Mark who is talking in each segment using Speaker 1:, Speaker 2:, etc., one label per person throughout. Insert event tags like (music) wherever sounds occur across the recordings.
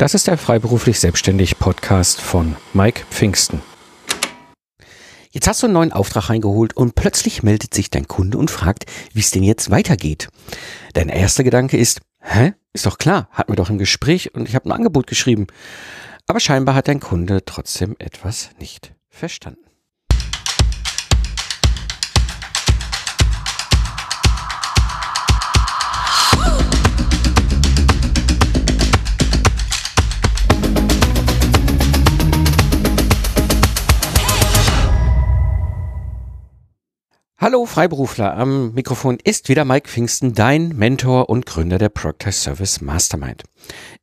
Speaker 1: Das ist der Freiberuflich Selbstständig Podcast von Mike Pfingsten. Jetzt hast du einen neuen Auftrag reingeholt und plötzlich meldet sich dein Kunde und fragt, wie es denn jetzt weitergeht. Dein erster Gedanke ist, hä? Ist doch klar, hatten wir doch ein Gespräch und ich habe ein Angebot geschrieben. Aber scheinbar hat dein Kunde trotzdem etwas nicht verstanden. Hallo Freiberufler, am Mikrofon ist wieder Mike Pfingsten, dein Mentor und Gründer der Proctor Service Mastermind.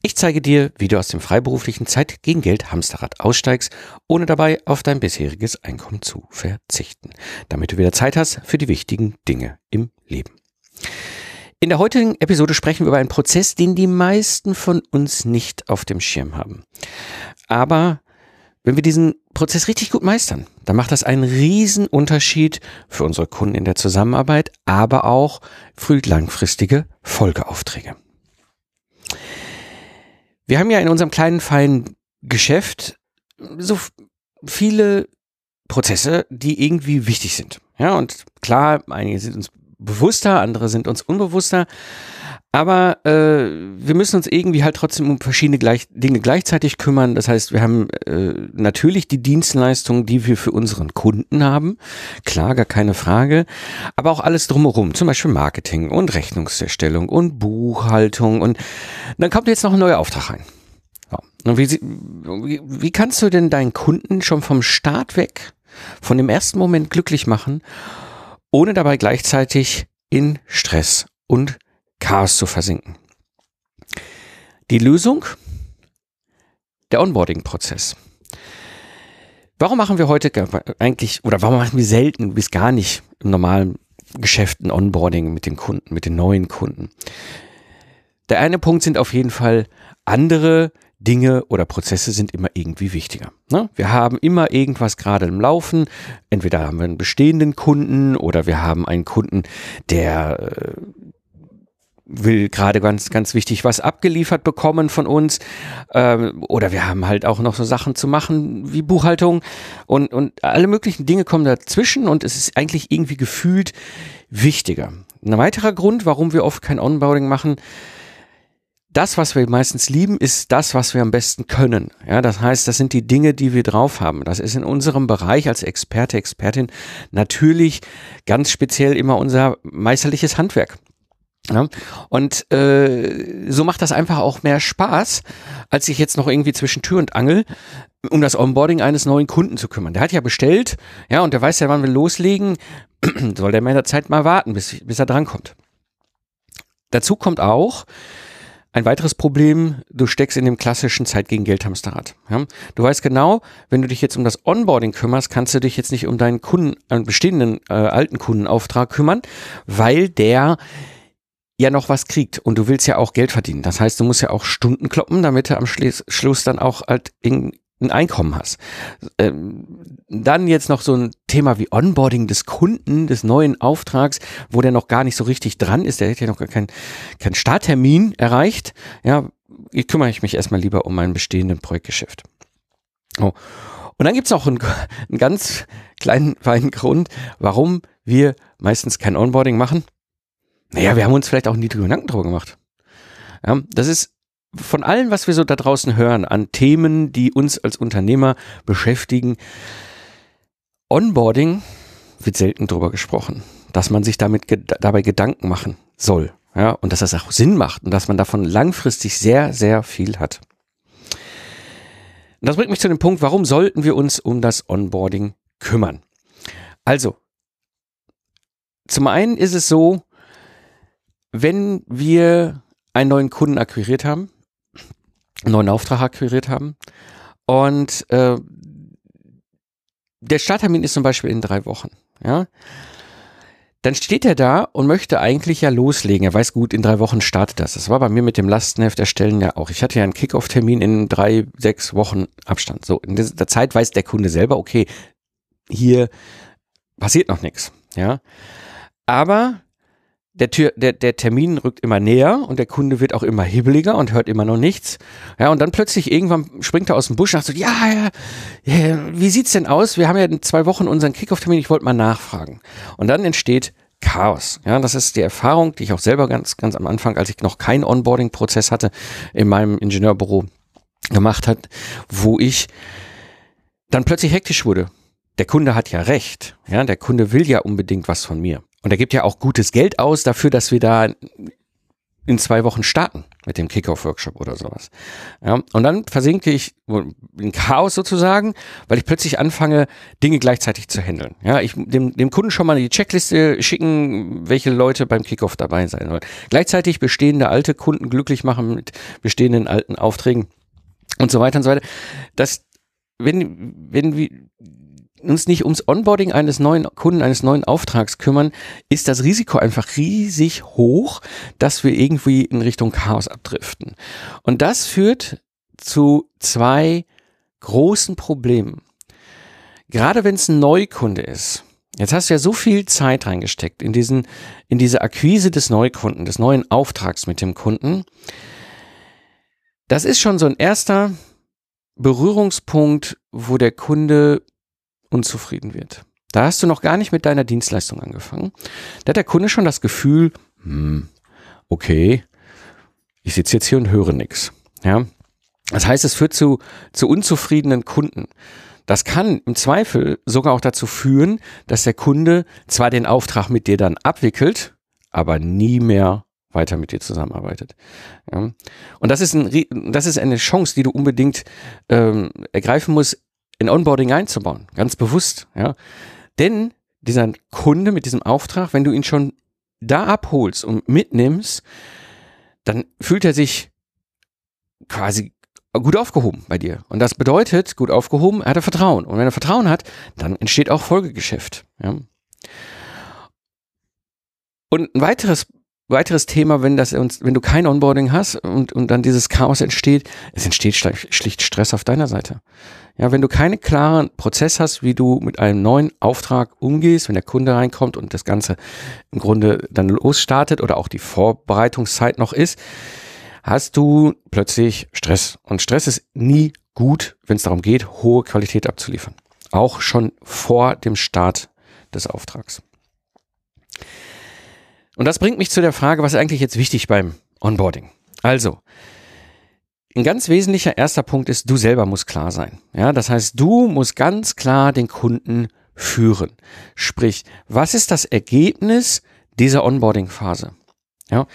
Speaker 1: Ich zeige dir, wie du aus dem freiberuflichen Zeit gegen Geld Hamsterrad aussteigst, ohne dabei auf dein bisheriges Einkommen zu verzichten, damit du wieder Zeit hast für die wichtigen Dinge im Leben. In der heutigen Episode sprechen wir über einen Prozess, den die meisten von uns nicht auf dem Schirm haben. Aber wenn wir diesen Prozess richtig gut meistern, dann macht das einen riesen Unterschied für unsere Kunden in der Zusammenarbeit, aber auch für langfristige Folgeaufträge. Wir haben ja in unserem kleinen, feinen Geschäft so viele Prozesse, die irgendwie wichtig sind. Ja, und klar, einige sind uns bewusster, andere sind uns unbewusster. Aber äh, wir müssen uns irgendwie halt trotzdem um verschiedene gleich, Dinge gleichzeitig kümmern. Das heißt, wir haben äh, natürlich die Dienstleistungen, die wir für unseren Kunden haben. Klar, gar keine Frage. Aber auch alles drumherum, zum Beispiel Marketing und Rechnungserstellung und Buchhaltung. Und dann kommt jetzt noch ein neuer Auftrag rein. Ja. Und wie, wie, wie kannst du denn deinen Kunden schon vom Start weg, von dem ersten Moment glücklich machen, ohne dabei gleichzeitig in Stress und Chaos zu versinken. Die Lösung? Der Onboarding-Prozess. Warum machen wir heute eigentlich, oder warum machen wir selten bis gar nicht im normalen Geschäft ein Onboarding mit den Kunden, mit den neuen Kunden? Der eine Punkt sind auf jeden Fall andere Dinge oder Prozesse sind immer irgendwie wichtiger. Ne? Wir haben immer irgendwas gerade im Laufen. Entweder haben wir einen bestehenden Kunden oder wir haben einen Kunden, der äh, will gerade ganz, ganz wichtig was abgeliefert bekommen von uns. Ähm, oder wir haben halt auch noch so Sachen zu machen wie Buchhaltung und, und alle möglichen Dinge kommen dazwischen und es ist eigentlich irgendwie gefühlt wichtiger. Ein weiterer Grund, warum wir oft kein Onboarding machen, das, was wir meistens lieben, ist das, was wir am besten können. Ja, das heißt, das sind die Dinge, die wir drauf haben. Das ist in unserem Bereich als Experte, Expertin natürlich ganz speziell immer unser meisterliches Handwerk. Ja, und äh, so macht das einfach auch mehr Spaß, als sich jetzt noch irgendwie zwischen Tür und Angel um das Onboarding eines neuen Kunden zu kümmern. Der hat ja bestellt, ja, und der weiß ja, wann wir loslegen, (clears throat) soll der mehr der Zeit mal warten, bis, bis er drankommt. Dazu kommt auch ein weiteres Problem, du steckst in dem klassischen Zeit gegen Geld Hamsterrad. Ja? Du weißt genau, wenn du dich jetzt um das Onboarding kümmerst, kannst du dich jetzt nicht um deinen Kunden, einen bestehenden äh, alten Kundenauftrag kümmern, weil der ja noch was kriegt und du willst ja auch Geld verdienen. Das heißt, du musst ja auch Stunden kloppen, damit du am Schluss dann auch halt ein Einkommen hast. Ähm, dann jetzt noch so ein Thema wie Onboarding des Kunden, des neuen Auftrags, wo der noch gar nicht so richtig dran ist. Der hat ja noch gar keinen kein Starttermin erreicht. Ja, ich kümmere ich mich erstmal lieber um mein bestehenden Projektgeschäft. Oh. Und dann gibt's noch einen, einen ganz kleinen, feinen Grund, warum wir meistens kein Onboarding machen. Naja, wir haben uns vielleicht auch nie Gedanken drüber gemacht. Ja, das ist von allem, was wir so da draußen hören, an Themen, die uns als Unternehmer beschäftigen, Onboarding wird selten drüber gesprochen, dass man sich damit dabei Gedanken machen soll, ja, und dass das auch Sinn macht und dass man davon langfristig sehr, sehr viel hat. Und das bringt mich zu dem Punkt, warum sollten wir uns um das Onboarding kümmern? Also, zum einen ist es so, wenn wir einen neuen Kunden akquiriert haben, einen neuen Auftrag akquiriert haben und äh, der Starttermin ist zum Beispiel in drei Wochen, ja, dann steht er da und möchte eigentlich ja loslegen. Er weiß gut, in drei Wochen startet das. Das war bei mir mit dem Lastenheft erstellen ja auch. Ich hatte ja einen Kickoff-Termin in drei, sechs Wochen Abstand. So, in der Zeit weiß der Kunde selber, okay, hier passiert noch nichts, ja. Aber der, Tür, der, der Termin rückt immer näher und der Kunde wird auch immer hibbeliger und hört immer noch nichts. Ja, und dann plötzlich irgendwann springt er aus dem Busch und sagt so, ja, ja, ja, wie sieht's denn aus? Wir haben ja in zwei Wochen unseren Kickoff-Termin, ich wollte mal nachfragen. Und dann entsteht Chaos. Ja, das ist die Erfahrung, die ich auch selber ganz, ganz am Anfang, als ich noch keinen Onboarding-Prozess hatte, in meinem Ingenieurbüro gemacht hat, wo ich dann plötzlich hektisch wurde. Der Kunde hat ja recht. Ja, der Kunde will ja unbedingt was von mir. Und er gibt ja auch gutes Geld aus dafür, dass wir da in zwei Wochen starten mit dem Kickoff-Workshop oder sowas. Ja, und dann versinke ich in Chaos sozusagen, weil ich plötzlich anfange, Dinge gleichzeitig zu handeln. Ja, ich dem, dem Kunden schon mal die Checkliste schicken, welche Leute beim Kickoff dabei sein sollen. Gleichzeitig bestehende alte Kunden glücklich machen mit bestehenden alten Aufträgen und so weiter und so weiter. Das, wenn, wenn wir uns nicht ums Onboarding eines neuen Kunden, eines neuen Auftrags kümmern, ist das Risiko einfach riesig hoch, dass wir irgendwie in Richtung Chaos abdriften. Und das führt zu zwei großen Problemen. Gerade wenn es ein Neukunde ist. Jetzt hast du ja so viel Zeit reingesteckt in diesen, in diese Akquise des Neukunden, des neuen Auftrags mit dem Kunden. Das ist schon so ein erster Berührungspunkt, wo der Kunde unzufrieden wird. Da hast du noch gar nicht mit deiner Dienstleistung angefangen. Da hat der Kunde schon das Gefühl, hm, okay, ich sitze jetzt hier und höre nichts. Ja, das heißt, es führt zu, zu unzufriedenen Kunden. Das kann im Zweifel sogar auch dazu führen, dass der Kunde zwar den Auftrag mit dir dann abwickelt, aber nie mehr weiter mit dir zusammenarbeitet. Ja. Und das ist, ein, das ist eine Chance, die du unbedingt ähm, ergreifen musst, in Onboarding einzubauen, ganz bewusst, ja. Denn dieser Kunde mit diesem Auftrag, wenn du ihn schon da abholst und mitnimmst, dann fühlt er sich quasi gut aufgehoben bei dir. Und das bedeutet, gut aufgehoben, er hat Vertrauen. Und wenn er Vertrauen hat, dann entsteht auch Folgegeschäft. Ja. Und ein weiteres weiteres Thema, wenn das uns, wenn du kein Onboarding hast und, und dann dieses Chaos entsteht, es entsteht schlicht Stress auf deiner Seite. Ja, wenn du keinen klaren Prozess hast, wie du mit einem neuen Auftrag umgehst, wenn der Kunde reinkommt und das Ganze im Grunde dann losstartet oder auch die Vorbereitungszeit noch ist, hast du plötzlich Stress. Und Stress ist nie gut, wenn es darum geht, hohe Qualität abzuliefern. Auch schon vor dem Start des Auftrags. Und das bringt mich zu der Frage, was eigentlich jetzt wichtig beim Onboarding? Also, ein ganz wesentlicher erster Punkt ist, du selber musst klar sein. Ja, das heißt, du musst ganz klar den Kunden führen. Sprich, was ist das Ergebnis dieser Onboarding-Phase? Ja.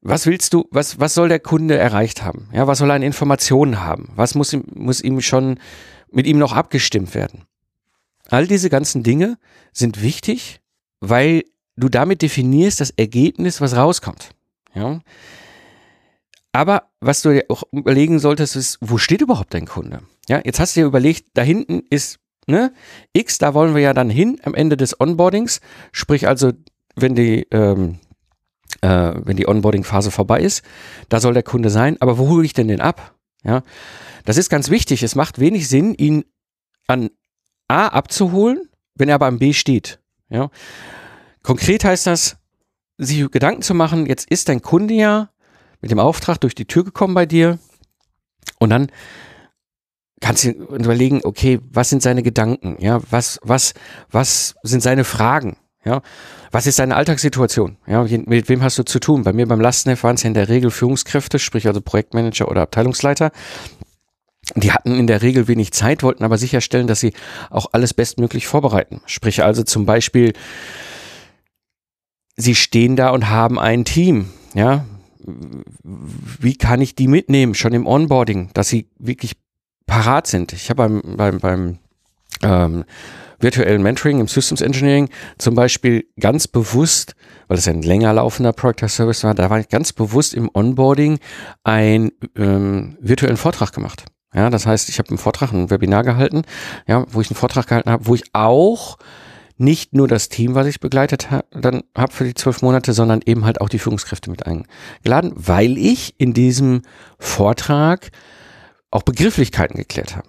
Speaker 1: Was willst du, was, was soll der Kunde erreicht haben? Ja, was soll er an Informationen haben? Was muss ihm, muss ihm schon mit ihm noch abgestimmt werden? All diese ganzen Dinge sind wichtig, weil du damit definierst das Ergebnis, was rauskommt. Ja. Aber was du dir auch überlegen solltest, ist, wo steht überhaupt dein Kunde? Ja, jetzt hast du dir überlegt, da hinten ist ne, X, da wollen wir ja dann hin am Ende des Onboardings. Sprich also, wenn die, ähm, äh, wenn die Onboarding-Phase vorbei ist, da soll der Kunde sein. Aber wo hole ich denn den ab? Ja, das ist ganz wichtig. Es macht wenig Sinn, ihn an A abzuholen, wenn er aber am B steht. Ja, Konkret heißt das, sich Gedanken zu machen, jetzt ist dein Kunde ja mit dem Auftrag durch die Tür gekommen bei dir und dann kannst du überlegen, okay, was sind seine Gedanken? Ja, was, was, was sind seine Fragen? Ja, was ist deine Alltagssituation? Ja, mit wem hast du zu tun? Bei mir beim Lastenheft waren es ja in der Regel Führungskräfte, sprich also Projektmanager oder Abteilungsleiter. Die hatten in der Regel wenig Zeit, wollten aber sicherstellen, dass sie auch alles bestmöglich vorbereiten. Sprich also zum Beispiel sie stehen da und haben ein Team, ja. Wie kann ich die mitnehmen, schon im Onboarding, dass sie wirklich parat sind? Ich habe beim, beim, beim ähm, virtuellen Mentoring im Systems Engineering zum Beispiel ganz bewusst, weil es ein länger laufender Product Service war, da war ich ganz bewusst im Onboarding einen ähm, virtuellen Vortrag gemacht. Ja, das heißt, ich habe einen Vortrag, ein Webinar gehalten, ja, wo ich einen Vortrag gehalten habe, wo ich auch nicht nur das Team, was ich begleitet ha dann habe für die zwölf Monate, sondern eben halt auch die Führungskräfte mit eingeladen, weil ich in diesem Vortrag auch Begrifflichkeiten geklärt habe.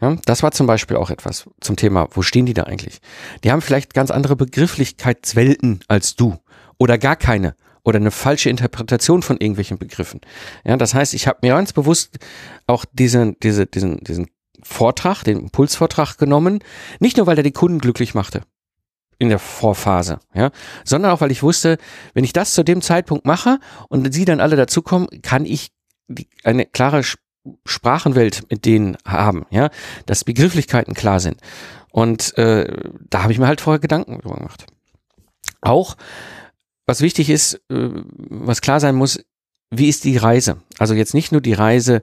Speaker 1: Ja, das war zum Beispiel auch etwas zum Thema, wo stehen die da eigentlich? Die haben vielleicht ganz andere Begrifflichkeitswelten als du oder gar keine oder eine falsche Interpretation von irgendwelchen Begriffen. Ja, das heißt, ich habe mir ganz bewusst auch diesen, diese, diesen, diesen Vortrag, den Impulsvortrag genommen, nicht nur weil er die Kunden glücklich machte in der Vorphase, ja, sondern auch weil ich wusste, wenn ich das zu dem Zeitpunkt mache und sie dann alle dazukommen, kann ich eine klare Sprachenwelt mit denen haben, ja, dass Begrifflichkeiten klar sind. Und äh, da habe ich mir halt vorher Gedanken drüber gemacht. Auch was wichtig ist, äh, was klar sein muss, wie ist die Reise? Also jetzt nicht nur die Reise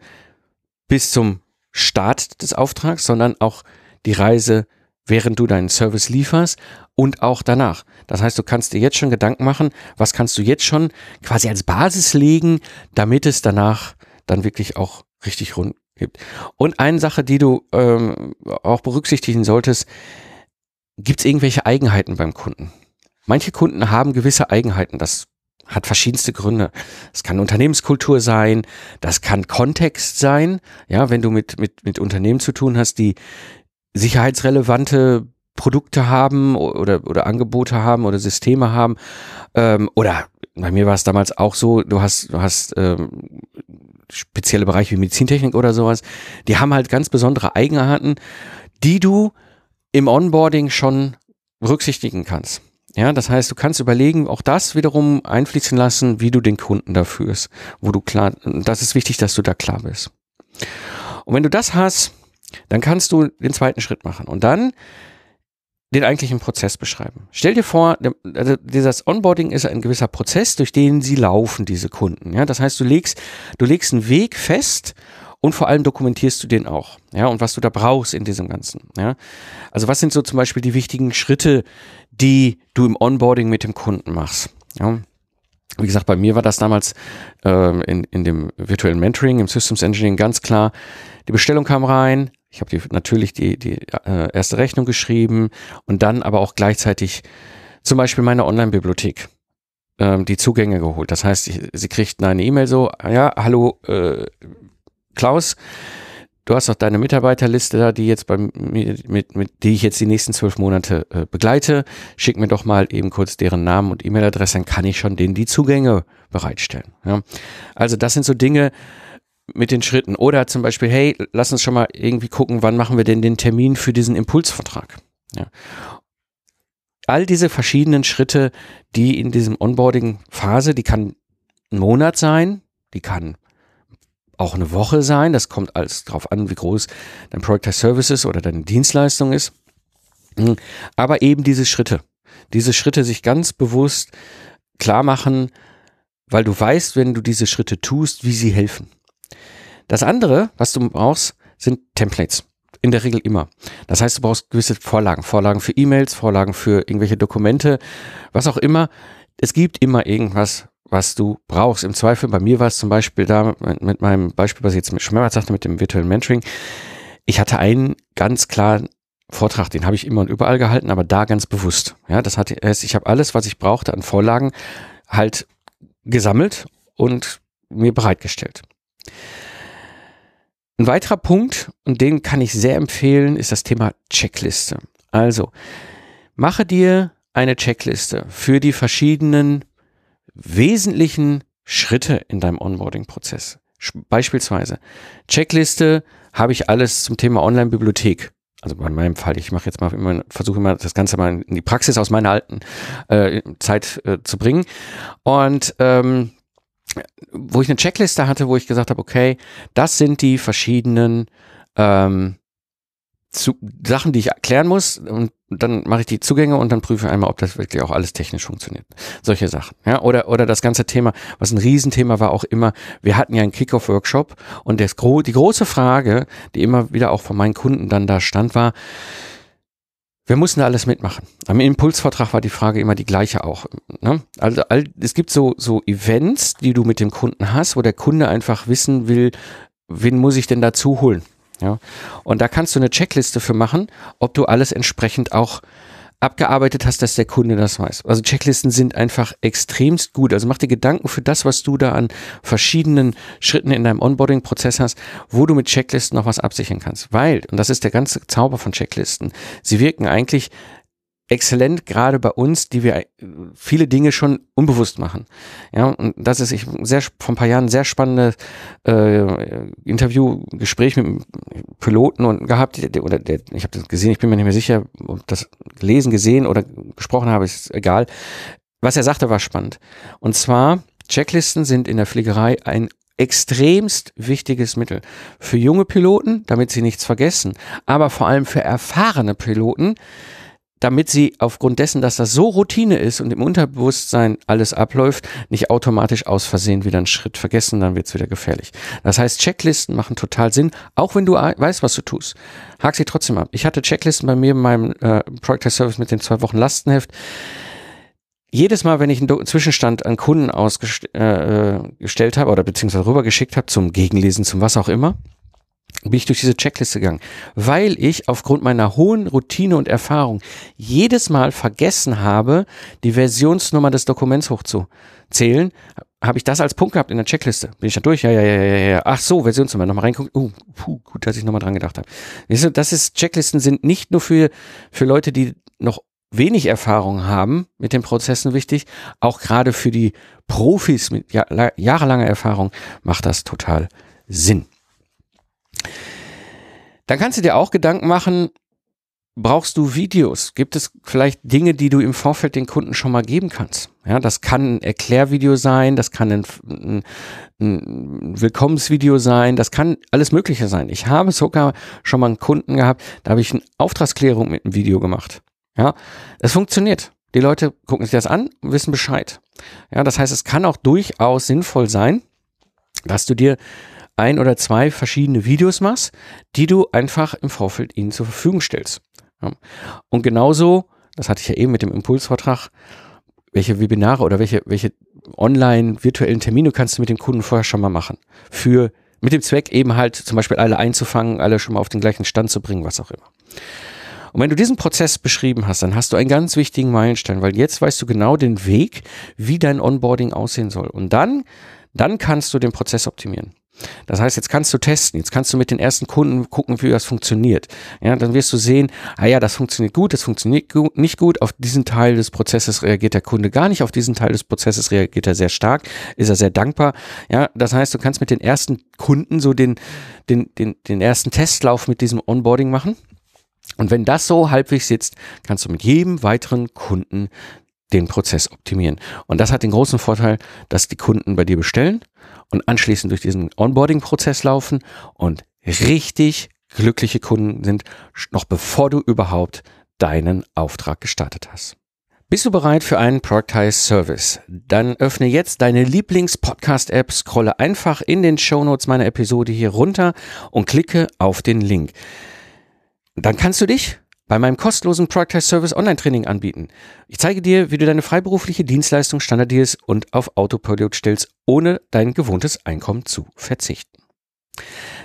Speaker 1: bis zum Start des Auftrags, sondern auch die Reise, während du deinen Service lieferst und auch danach. Das heißt, du kannst dir jetzt schon Gedanken machen, was kannst du jetzt schon quasi als Basis legen, damit es danach dann wirklich auch richtig rund gibt. Und eine Sache, die du ähm, auch berücksichtigen solltest, gibt es irgendwelche Eigenheiten beim Kunden? Manche Kunden haben gewisse Eigenheiten. Das hat verschiedenste Gründe. Es kann Unternehmenskultur sein, das kann Kontext sein. Ja, wenn du mit, mit, mit Unternehmen zu tun hast, die sicherheitsrelevante Produkte haben oder, oder Angebote haben oder Systeme haben. Ähm, oder bei mir war es damals auch so, du hast, du hast ähm, spezielle Bereiche wie Medizintechnik oder sowas, die haben halt ganz besondere Eigenarten, die du im Onboarding schon berücksichtigen kannst. Ja, das heißt, du kannst überlegen, auch das wiederum einfließen lassen, wie du den Kunden da führst, wo du klar, das ist wichtig, dass du da klar bist. Und wenn du das hast, dann kannst du den zweiten Schritt machen und dann den eigentlichen Prozess beschreiben. Stell dir vor, also dieses Onboarding ist ein gewisser Prozess, durch den sie laufen, diese Kunden. Ja, das heißt, du legst, du legst einen Weg fest und vor allem dokumentierst du den auch. Ja, und was du da brauchst in diesem Ganzen. Ja, also was sind so zum Beispiel die wichtigen Schritte, die du im Onboarding mit dem Kunden machst? Ja. Wie gesagt, bei mir war das damals äh, in, in dem virtuellen Mentoring, im Systems Engineering ganz klar. Die Bestellung kam rein, ich habe natürlich die, die äh, erste Rechnung geschrieben und dann aber auch gleichzeitig zum Beispiel meine Online-Bibliothek ähm, die Zugänge geholt. Das heißt, sie kriegten eine E-Mail so, ja, hallo äh, Klaus, du hast doch deine Mitarbeiterliste da, die jetzt bei mir, mit, mit die ich jetzt die nächsten zwölf Monate äh, begleite. Schick mir doch mal eben kurz deren Namen und E-Mail-Adresse, dann kann ich schon denen die Zugänge bereitstellen. Ja. Also das sind so Dinge mit den Schritten. Oder zum Beispiel, hey, lass uns schon mal irgendwie gucken, wann machen wir denn den Termin für diesen Impulsvertrag. Ja. All diese verschiedenen Schritte, die in diesem Onboarding-Phase, die kann ein Monat sein, die kann auch eine Woche sein. Das kommt alles drauf an, wie groß dein Product Services oder deine Dienstleistung ist. Mhm. Aber eben diese Schritte. Diese Schritte sich ganz bewusst klar machen, weil du weißt, wenn du diese Schritte tust, wie sie helfen. Das andere, was du brauchst, sind Templates. In der Regel immer. Das heißt, du brauchst gewisse Vorlagen. Vorlagen für E-Mails, Vorlagen für irgendwelche Dokumente, was auch immer. Es gibt immer irgendwas, was du brauchst. Im Zweifel, bei mir war es zum Beispiel da mit meinem Beispiel, was ich jetzt schon mehrmals sagte, mit dem virtuellen Mentoring. Ich hatte einen ganz klaren Vortrag, den habe ich immer und überall gehalten, aber da ganz bewusst. Ja, das hat, ich habe alles, was ich brauchte an Vorlagen, halt gesammelt und mir bereitgestellt. Ein weiterer Punkt, und den kann ich sehr empfehlen, ist das Thema Checkliste. Also, mache dir eine Checkliste für die verschiedenen wesentlichen Schritte in deinem Onboarding-Prozess. Beispielsweise Checkliste habe ich alles zum Thema Online-Bibliothek. Also bei meinem Fall, ich mache jetzt mal immer, versuche immer das Ganze mal in die Praxis aus meiner alten äh, Zeit äh, zu bringen. Und ähm, wo ich eine Checkliste hatte, wo ich gesagt habe, okay, das sind die verschiedenen ähm, zu, Sachen, die ich erklären muss und dann mache ich die Zugänge und dann prüfe einmal, ob das wirklich auch alles technisch funktioniert. Solche Sachen. Ja, oder, oder das ganze Thema, was ein Riesenthema war auch immer, wir hatten ja einen Kickoff-Workshop und das, die große Frage, die immer wieder auch von meinen Kunden dann da stand, war, wir mussten da alles mitmachen. Am Impulsvertrag war die Frage immer die gleiche auch. Ne? Also all, es gibt so, so Events, die du mit dem Kunden hast, wo der Kunde einfach wissen will, wen muss ich denn dazu holen? Ja? Und da kannst du eine Checkliste für machen, ob du alles entsprechend auch abgearbeitet hast, dass der Kunde das weiß. Also Checklisten sind einfach extremst gut. Also mach dir Gedanken für das, was du da an verschiedenen Schritten in deinem Onboarding-Prozess hast, wo du mit Checklisten noch was absichern kannst. Weil, und das ist der ganze Zauber von Checklisten, sie wirken eigentlich exzellent, gerade bei uns, die wir äh, viele Dinge schon unbewusst machen. Ja, und das ist ich sehr vor ein paar Jahren ein sehr spannendes äh, Interview, Gespräch mit Piloten und gehabt, der, oder der, ich habe das gesehen, ich bin mir nicht mehr sicher, ob das gelesen, gesehen oder gesprochen habe, ist egal. Was er sagte, war spannend. Und zwar, Checklisten sind in der Fliegerei ein extremst wichtiges Mittel für junge Piloten, damit sie nichts vergessen, aber vor allem für erfahrene Piloten, damit sie aufgrund dessen, dass das so Routine ist und im Unterbewusstsein alles abläuft, nicht automatisch aus Versehen wieder einen Schritt vergessen, dann wird es wieder gefährlich. Das heißt, Checklisten machen total Sinn, auch wenn du weißt, was du tust. Hak sie trotzdem ab. Ich hatte Checklisten bei mir in meinem äh, Project Service mit den zwei Wochen Lastenheft jedes Mal, wenn ich einen Zwischenstand an Kunden ausgestellt äh, habe oder beziehungsweise rübergeschickt habe zum Gegenlesen, zum was auch immer, bin ich durch diese Checkliste gegangen, weil ich aufgrund meiner hohen Routine und Erfahrung jedes Mal vergessen habe, die Versionsnummer des Dokuments hochzuzählen, habe ich das als Punkt gehabt in der Checkliste. Bin ich da durch? Ja, ja, ja, ja, ja. Ach so, Versionsnummer. Nochmal reingucken. Uh, puh, gut, dass ich nochmal dran gedacht habe. Weißt du, das ist, Checklisten sind nicht nur für, für Leute, die noch wenig Erfahrung haben mit den Prozessen wichtig. Auch gerade für die Profis mit jahrelanger Erfahrung macht das total Sinn. Dann kannst du dir auch Gedanken machen, brauchst du Videos? Gibt es vielleicht Dinge, die du im Vorfeld den Kunden schon mal geben kannst? Ja, das kann ein Erklärvideo sein, das kann ein, ein, ein Willkommensvideo sein, das kann alles Mögliche sein. Ich habe sogar schon mal einen Kunden gehabt, da habe ich eine Auftragsklärung mit einem Video gemacht. Ja, es funktioniert. Die Leute gucken sich das an und wissen Bescheid. Ja, das heißt, es kann auch durchaus sinnvoll sein, dass du dir ein oder zwei verschiedene Videos machst, die du einfach im Vorfeld ihnen zur Verfügung stellst. Und genauso, das hatte ich ja eben mit dem Impulsvortrag, welche Webinare oder welche, welche online virtuellen Termine kannst du mit dem Kunden vorher schon mal machen. Für, mit dem Zweck eben halt zum Beispiel alle einzufangen, alle schon mal auf den gleichen Stand zu bringen, was auch immer. Und wenn du diesen Prozess beschrieben hast, dann hast du einen ganz wichtigen Meilenstein, weil jetzt weißt du genau den Weg, wie dein Onboarding aussehen soll. Und dann, dann kannst du den Prozess optimieren. Das heißt, jetzt kannst du testen, jetzt kannst du mit den ersten Kunden gucken, wie das funktioniert. Ja, dann wirst du sehen, ah ja, das funktioniert gut, das funktioniert gut, nicht gut. Auf diesen Teil des Prozesses reagiert der Kunde gar nicht, auf diesen Teil des Prozesses reagiert er sehr stark, ist er sehr dankbar. Ja, das heißt, du kannst mit den ersten Kunden so den, den, den, den ersten Testlauf mit diesem Onboarding machen. Und wenn das so halbwegs sitzt, kannst du mit jedem weiteren Kunden den Prozess optimieren. Und das hat den großen Vorteil, dass die Kunden bei dir bestellen und anschließend durch diesen Onboarding-Prozess laufen und richtig glückliche Kunden sind, noch bevor du überhaupt deinen Auftrag gestartet hast. Bist du bereit für einen Productize Service? Dann öffne jetzt deine Lieblings-Podcast-App, scrolle einfach in den Shownotes meiner Episode hier runter und klicke auf den Link. Dann kannst du dich bei meinem kostenlosen Product Service Online Training anbieten. Ich zeige dir, wie du deine freiberufliche Dienstleistung standardisierst und auf Autopilot stellst, ohne dein gewohntes Einkommen zu verzichten.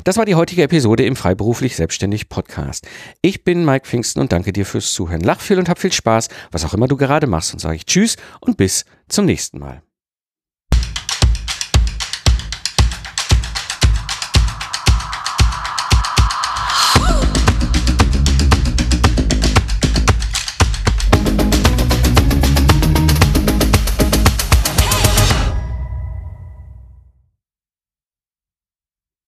Speaker 1: Das war die heutige Episode im Freiberuflich Selbstständig Podcast. Ich bin Mike Pfingsten und danke dir fürs Zuhören. Lach viel und hab viel Spaß, was auch immer du gerade machst und sage ich Tschüss und bis zum nächsten Mal.